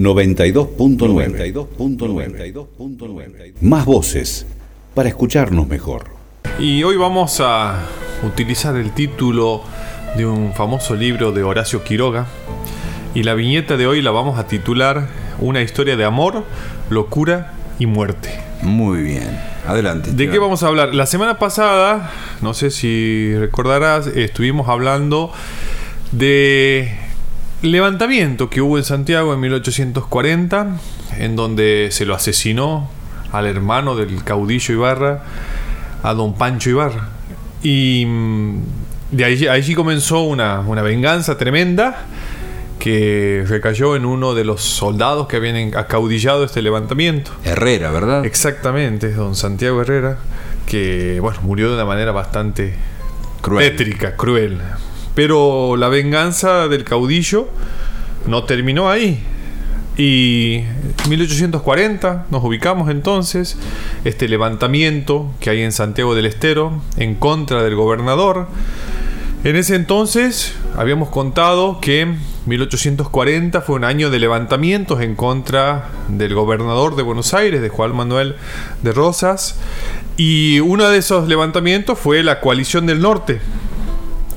92.9. Más voces para escucharnos mejor. Y hoy vamos a utilizar el título de un famoso libro de Horacio Quiroga. Y la viñeta de hoy la vamos a titular Una historia de amor, locura y muerte. Muy bien. Adelante. ¿De qué vamos a hablar? La semana pasada, no sé si recordarás, estuvimos hablando de levantamiento que hubo en Santiago en 1840, en donde se lo asesinó al hermano del caudillo Ibarra, a don Pancho Ibarra. Y mm, de allí, allí comenzó una, una venganza tremenda que recayó en uno de los soldados que habían acaudillado este levantamiento. Herrera, ¿verdad? Exactamente, don Santiago Herrera, que bueno, murió de una manera bastante Cruel. tétrica, cruel. Pero la venganza del caudillo no terminó ahí. Y en 1840 nos ubicamos entonces, este levantamiento que hay en Santiago del Estero en contra del gobernador. En ese entonces habíamos contado que 1840 fue un año de levantamientos en contra del gobernador de Buenos Aires, de Juan Manuel de Rosas. Y uno de esos levantamientos fue la coalición del norte,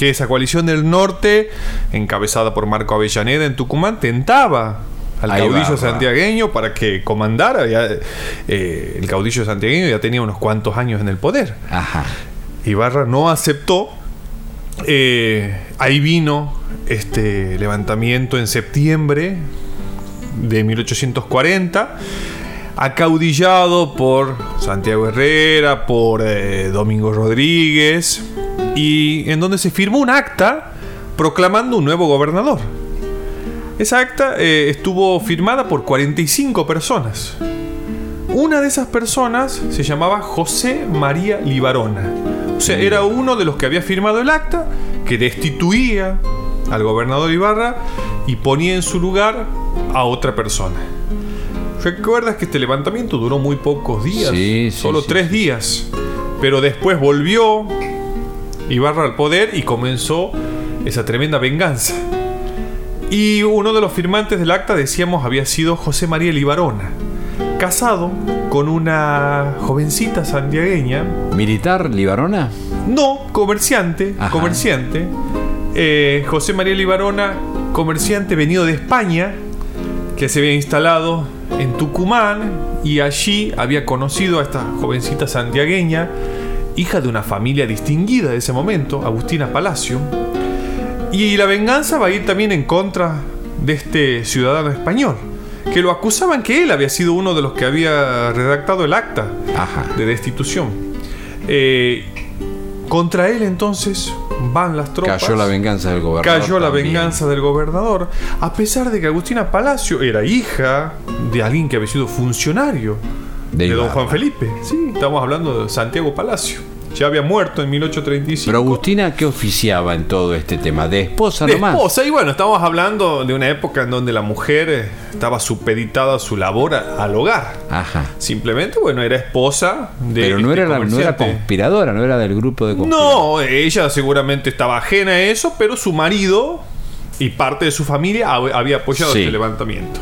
que esa coalición del norte, encabezada por Marco Avellaneda en Tucumán, tentaba al Ahí caudillo va, va. santiagueño para que comandara. Ya, eh, el caudillo santiagueño ya tenía unos cuantos años en el poder. Ajá. Ibarra no aceptó. Eh, ahí vino este levantamiento en septiembre de 1840, acaudillado por Santiago Herrera, por eh, Domingo Rodríguez, y en donde se firmó un acta proclamando un nuevo gobernador. Esa acta eh, estuvo firmada por 45 personas. Una de esas personas se llamaba José María Libarona. O sea, era uno de los que había firmado el acta que destituía al gobernador Ibarra y ponía en su lugar a otra persona. ¿Recuerdas que este levantamiento duró muy pocos días? Sí, sí, Solo sí, tres días. Pero después volvió Ibarra al poder y comenzó esa tremenda venganza. Y uno de los firmantes del acta, decíamos, había sido José María Libarona, casado con una jovencita santiagueña, ¿Militar Libarona? no comerciante, Ajá. comerciante, eh, José María Libarona, comerciante venido de España, que se había instalado en Tucumán y allí había conocido a esta jovencita santiagueña, hija de una familia distinguida de ese momento, Agustina Palacio. Y la venganza va a ir también en contra de este ciudadano español, que lo acusaban que él había sido uno de los que había redactado el acta Ajá. de destitución. Eh, contra él entonces van las tropas. Cayó la venganza del gobernador. Cayó la también. venganza del gobernador, a pesar de que Agustina Palacio era hija de alguien que había sido funcionario De de, don. Juan Felipe. Sí, estamos hablando de Santiago Palacio. Ya había muerto en 1835. Pero Agustina, ¿qué oficiaba en todo este tema? ¿De esposa de nomás? esposa. Y bueno, estamos hablando de una época en donde la mujer eh, estaba supeditada a su labor a- al hogar. Ajá. Simplemente, bueno, era esposa de. Pero no este era, la- no era conspiradora, no era del grupo de conspiradores. No, ella seguramente estaba ajena a eso, pero su marido y parte de su familia hab- había apoyado Sí. este levantamiento.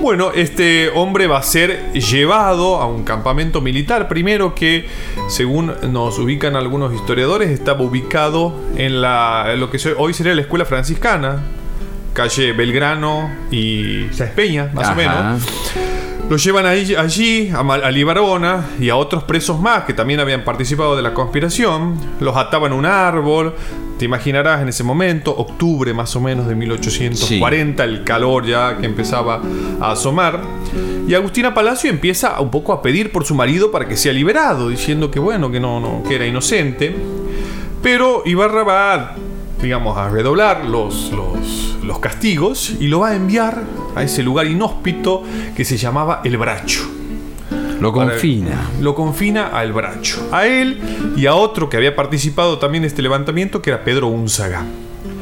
Bueno, este hombre va a ser llevado a un campamento militar, primero que, según nos ubican algunos historiadores, estaba ubicado en, la, en lo que hoy sería la escuela franciscana, calle Belgrano y Sáenz Peña, más o menos. Lo llevan allí, allí a, Libarona y a otros presos más que también habían participado de la conspiración. Los ataban a un árbol. Te imaginarás en ese momento, octubre más o menos de 1840, el calor ya que empezaba a asomar. Y Agustina Palacio empieza un poco a pedir por su marido para que sea liberado, diciendo que bueno, que no, no que era inocente. Pero Ibarra va, a, digamos, a redoblar los, los, los castigos y lo va a enviar a ese lugar inhóspito que se llamaba El Bracho. Lo Para- confina. Lo confina al Bracho. A él y a otro que había participado también de este levantamiento, que era Pedro Únzaga.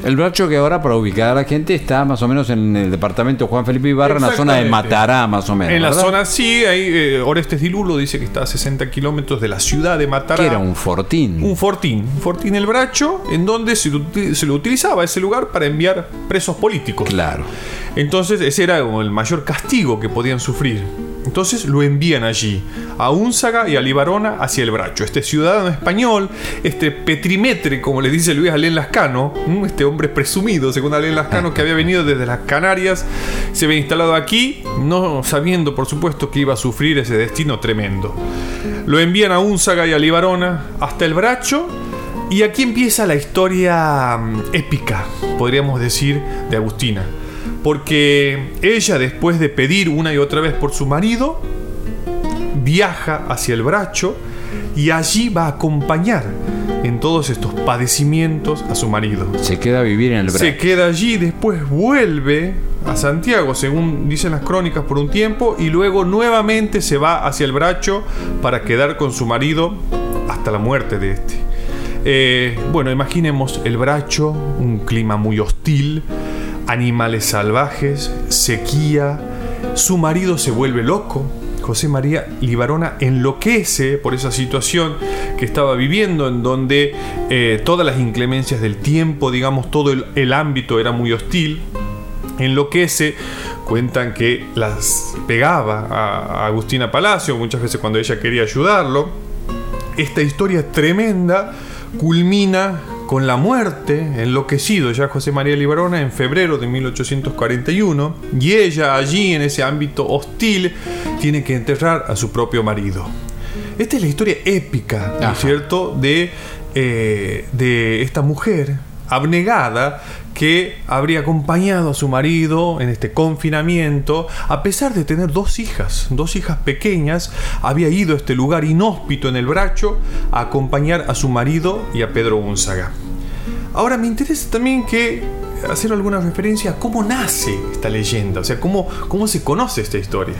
El bracho que ahora, para ubicar a la gente, está más o menos en el departamento Juan Felipe Ibarra, en la zona de. Matará, más o menos. En la ¿verdad? zona, sí, ahí eh, Orestes Dilulo dice que está a 60 kilómetros de la ciudad de Matará. Que era un fortín. Un fortín, un fortín el Bracho, en donde se se lo utilizaba ese lugar para enviar presos políticos. Claro. Entonces ese era el mayor castigo que podían sufrir. Entonces lo envían allí, a Únzaga y a Libarona hacia el Bracho. Este ciudadano español, este petrimetre, como le dice Luis Alén Lascano, ¿m? este hombre presumido, según Alén Lascano, que había venido desde las Canarias, se había instalado aquí, no sabiendo por supuesto que iba a sufrir ese destino tremendo. Lo envían a Únzaga y a Libarona hasta el Bracho. Y aquí empieza la historia mm, épica, podríamos decir, de Agustina. Porque ella, después de pedir una y otra vez por su marido, viaja hacia el Bracho y allí va a acompañar en todos estos padecimientos a su marido. Se queda a vivir en el bracho. Se queda allí, después vuelve a Santiago, según dicen las crónicas, por un tiempo, y luego nuevamente se va hacia el Bracho para quedar con su marido hasta la muerte de este. Eh, bueno, imaginemos el Bracho, un clima muy hostil, animales salvajes, sequía, su marido se vuelve loco. José María Libarona enloquece por esa situación que estaba viviendo, en donde eh, todas las inclemencias del tiempo, digamos, todo el, ámbito era muy hostil. Enloquece, cuentan que las pegaba a Agustina Palacio, muchas veces cuando ella quería ayudarlo. Esta historia tremenda culmina con la muerte, enloquecido ya José María Libarona en febrero de 1841, y ella allí en ese ámbito hostil tiene que enterrar a su propio marido. Esta es la historia épica, ¿no es cierto?, de, eh, de esta mujer abnegada que habría acompañado a su marido en este confinamiento, a pesar de tener dos hijas, dos hijas pequeñas, había ido a este lugar inhóspito en el Bracho a acompañar a su marido y a Pedro Unzaga. Ahora me interesa también que hacer alguna referencia a cómo nace esta leyenda, o sea, cómo, cómo se conoce esta historia.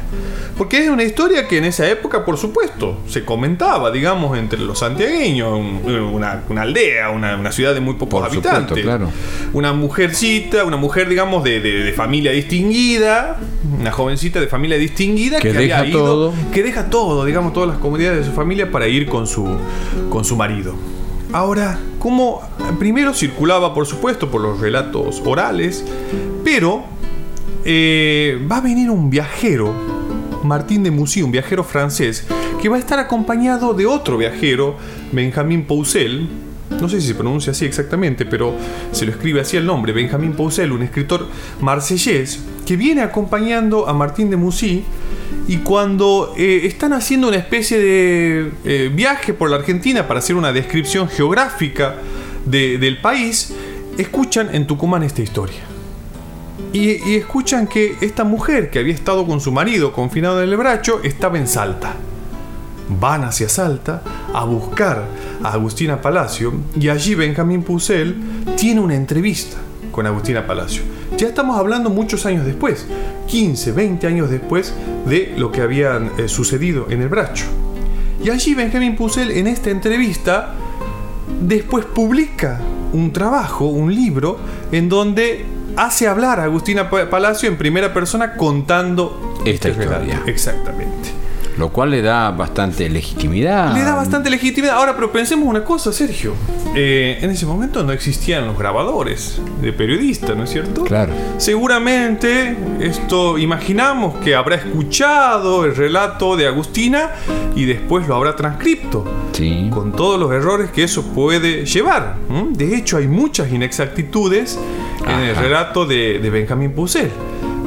Porque es una historia que en esa época, por supuesto, se comentaba, digamos, entre los santiagueños, un- una, una aldea, una, una ciudad de muy pocos Por supuesto, habitantes. claro. Una mujercita, una mujer, digamos, de, de- de familia distinguida, una jovencita de familia distinguida Que que, deja había ido, todo. que deja todo, digamos, todas las comodidades de su familia para ir con su, con su marido. Ahora, como primero circulaba, por supuesto, por los relatos orales, pero eh, va a venir un viajero, Martín de Mussy, un viajero francés, que va a estar acompañado de otro viajero, Benjamin Poussel. No sé si se pronuncia así exactamente, pero se lo escribe así el nombre, Benjamin Poussel, un escritor marsellés, que viene acompañando a Martín de Mussy y cuando eh, están haciendo una especie de eh, viaje por la Argentina para hacer una descripción geográfica de- del país, escuchan en Tucumán esta historia. Y, escuchan que esta mujer que había estado con su marido confinado en el bracho estaba en Salta. Van hacia Salta a buscar a Agustina Palacio y allí Benjamín Pucel tiene una entrevista con Agustina Palacio. Ya estamos hablando muchos años después, 15, 20 años después de lo que había eh, sucedido en el bracho. Y allí Benjamín Pucel en esta entrevista después publica un trabajo, un libro, en donde hace hablar a Agustina Pa- Palacio en primera persona contando Esta este relato. historia. Exactamente. Lo cual le da bastante legitimidad. Le da bastante legitimidad. Ahora, pero pensemos una cosa, Sergio. Eh, en ese momento no existían los grabadores de periodista, ¿no es cierto? Claro. Seguramente esto imaginamos que habrá escuchado el relato de Agustina y después lo habrá transcripto Sí. con todos los errores que eso puede llevar. De hecho, hay muchas inexactitudes en el relato de, de Benjamín Pucel.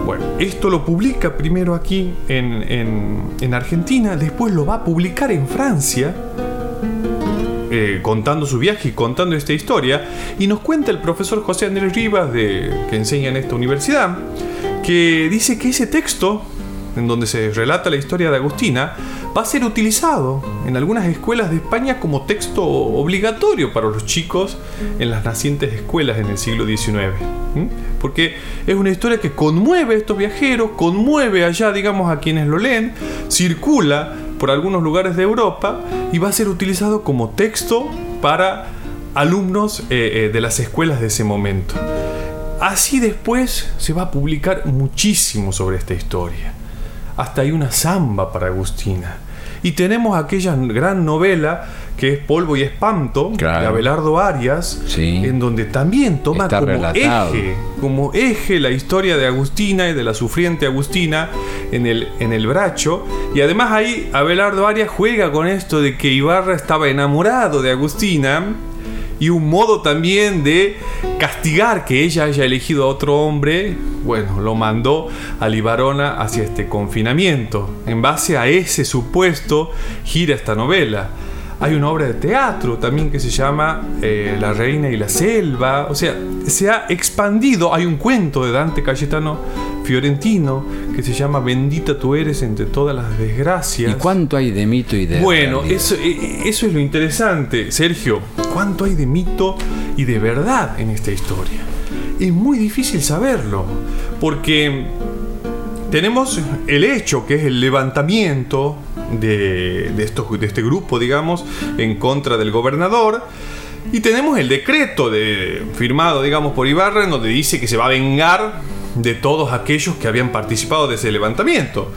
Bueno, esto lo publica primero aquí en, en- en Argentina, después lo va a publicar en Francia, eh, contando su viaje y contando esta historia. Y nos cuenta el profesor José Andrés Rivas, de, que enseña en esta universidad, que dice que ese texto, en donde se relata la historia de Agustina, va a ser utilizado en algunas escuelas de España como texto obligatorio para los chicos en las nacientes escuelas en el siglo XIX. ¿m? Porque es una historia que conmueve a estos viajeros, conmueve allá, digamos, a quienes lo leen, circula por algunos lugares de Europa y va a ser utilizado como texto para alumnos eh, eh, de las escuelas de ese momento. Así después se va a publicar muchísimo sobre esta historia. Hasta hay una samba para Agustina. Y tenemos aquella gran novela que es Polvo y Espanto, Claro. de Abelardo Arias, Sí. en donde también toma Está como relatado. eje, como eje la historia de Agustina y de la sufriente Agustina en el, en el bracho. Y además ahí Abelardo Arias juega con esto de que Ibarra estaba enamorado de Agustina y un modo también de castigar que ella haya elegido a otro hombre, bueno, lo mandó a Libarona hacia este confinamiento. En base a ese supuesto gira esta novela. Hay una obra de teatro también que se llama eh, La Reina y la Selva. O sea, se ha expandido. Hay un cuento de Dante Cayetano Fiorentino que se llama Bendita tú eres entre todas las desgracias. ¿Y cuánto hay de mito y de Bueno, realidad? eso, eh, eso es lo interesante, Sergio. ¿Cuánto hay de mito y de verdad en esta historia? Es muy difícil saberlo, porque tenemos el hecho que es el levantamiento de, de estos, de este grupo, digamos, en contra del gobernador. Y tenemos el decreto de, firmado, digamos, por Ibarra, en donde dice que se va a vengar de todos aquellos que habían participado de ese levantamiento.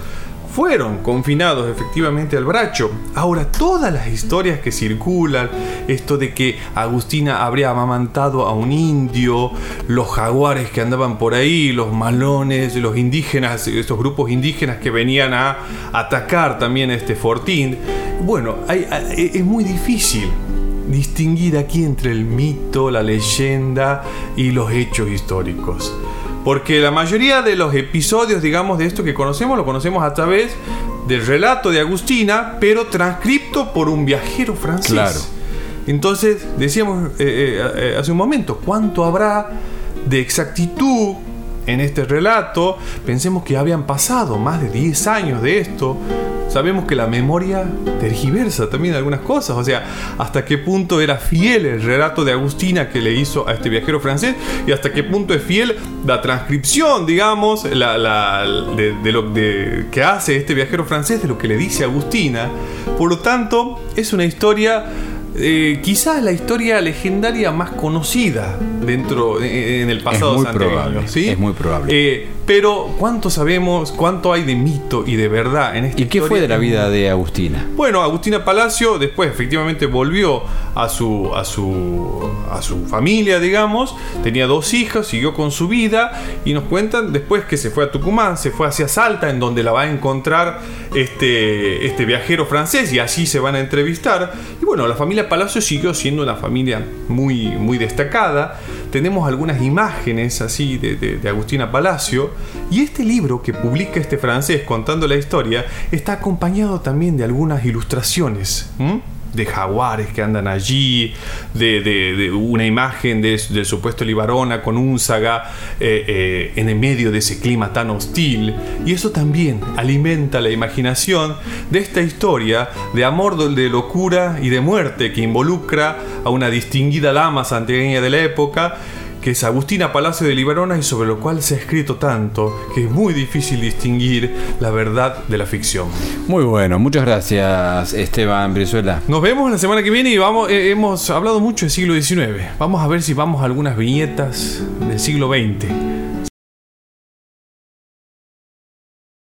Fueron confinados efectivamente al bracho. Ahora, todas las historias que circulan, esto de que Agustina habría amamantado a un indio, los jaguares que andaban por ahí, los malones, los indígenas, estos grupos indígenas que venían a atacar también este fortín. Bueno, es muy difícil distinguir aquí entre el mito, la leyenda y los hechos históricos. Porque la mayoría de los episodios, digamos, de esto que conocemos, lo conocemos a través del relato de Agustina, pero transcripto por un viajero francés. Claro. Entonces, decíamos eh, eh, eh, hace un momento, ¿cuánto habrá de exactitud en este relato? Pensemos que habían pasado más de 10 años de esto. Sabemos que la memoria tergiversa también algunas cosas, o sea, hasta qué punto era fiel el relato de Agustina que le hizo a este viajero francés y hasta qué punto es fiel la transcripción, digamos, la, la- de, lo que hace este viajero francés de lo que le dice Agustina. Por lo tanto, es una historia eh, quizás la historia legendaria más conocida dentro eh, en el pasado muy santiagueño, probable, ¿sí? es muy probable. Eh, pero cuánto sabemos, cuánto hay de mito y de verdad en esta ¿Y qué historia? fue de la vida de Agustina? Bueno, Agustina Palacio después efectivamente volvió a su, a su, a su familia, digamos. Tenía dos hijas, siguió con su vida y nos cuentan después que se fue a Tucumán, se fue hacia Salta, en donde la va a encontrar este, este viajero francés y allí se van a entrevistar. Y bueno, la familia Palacio siguió siendo una familia muy, muy destacada. Tenemos algunas imágenes así de, de- Agustina Palacio. Y este libro que publica este francés contando la historia está acompañado también de algunas ilustraciones. De jaguares que andan allí, de, de- de una imagen de- del supuesto Libarona con un saga eh, eh, en el medio de ese clima tan hostil. Y eso también alimenta la imaginación de esta historia de amor, de locura y de muerte que involucra a una distinguida dama santiagueña de la época que es Agustina Palacio de Libarona y sobre lo cual se ha escrito tanto que es muy difícil distinguir la verdad de la ficción. Muy bueno, muchas gracias Esteban Brizuela. Nos vemos la semana que viene y vamos, eh, hemos hablado mucho del siglo XIX. Vamos a ver si vamos a algunas viñetas del siglo XX.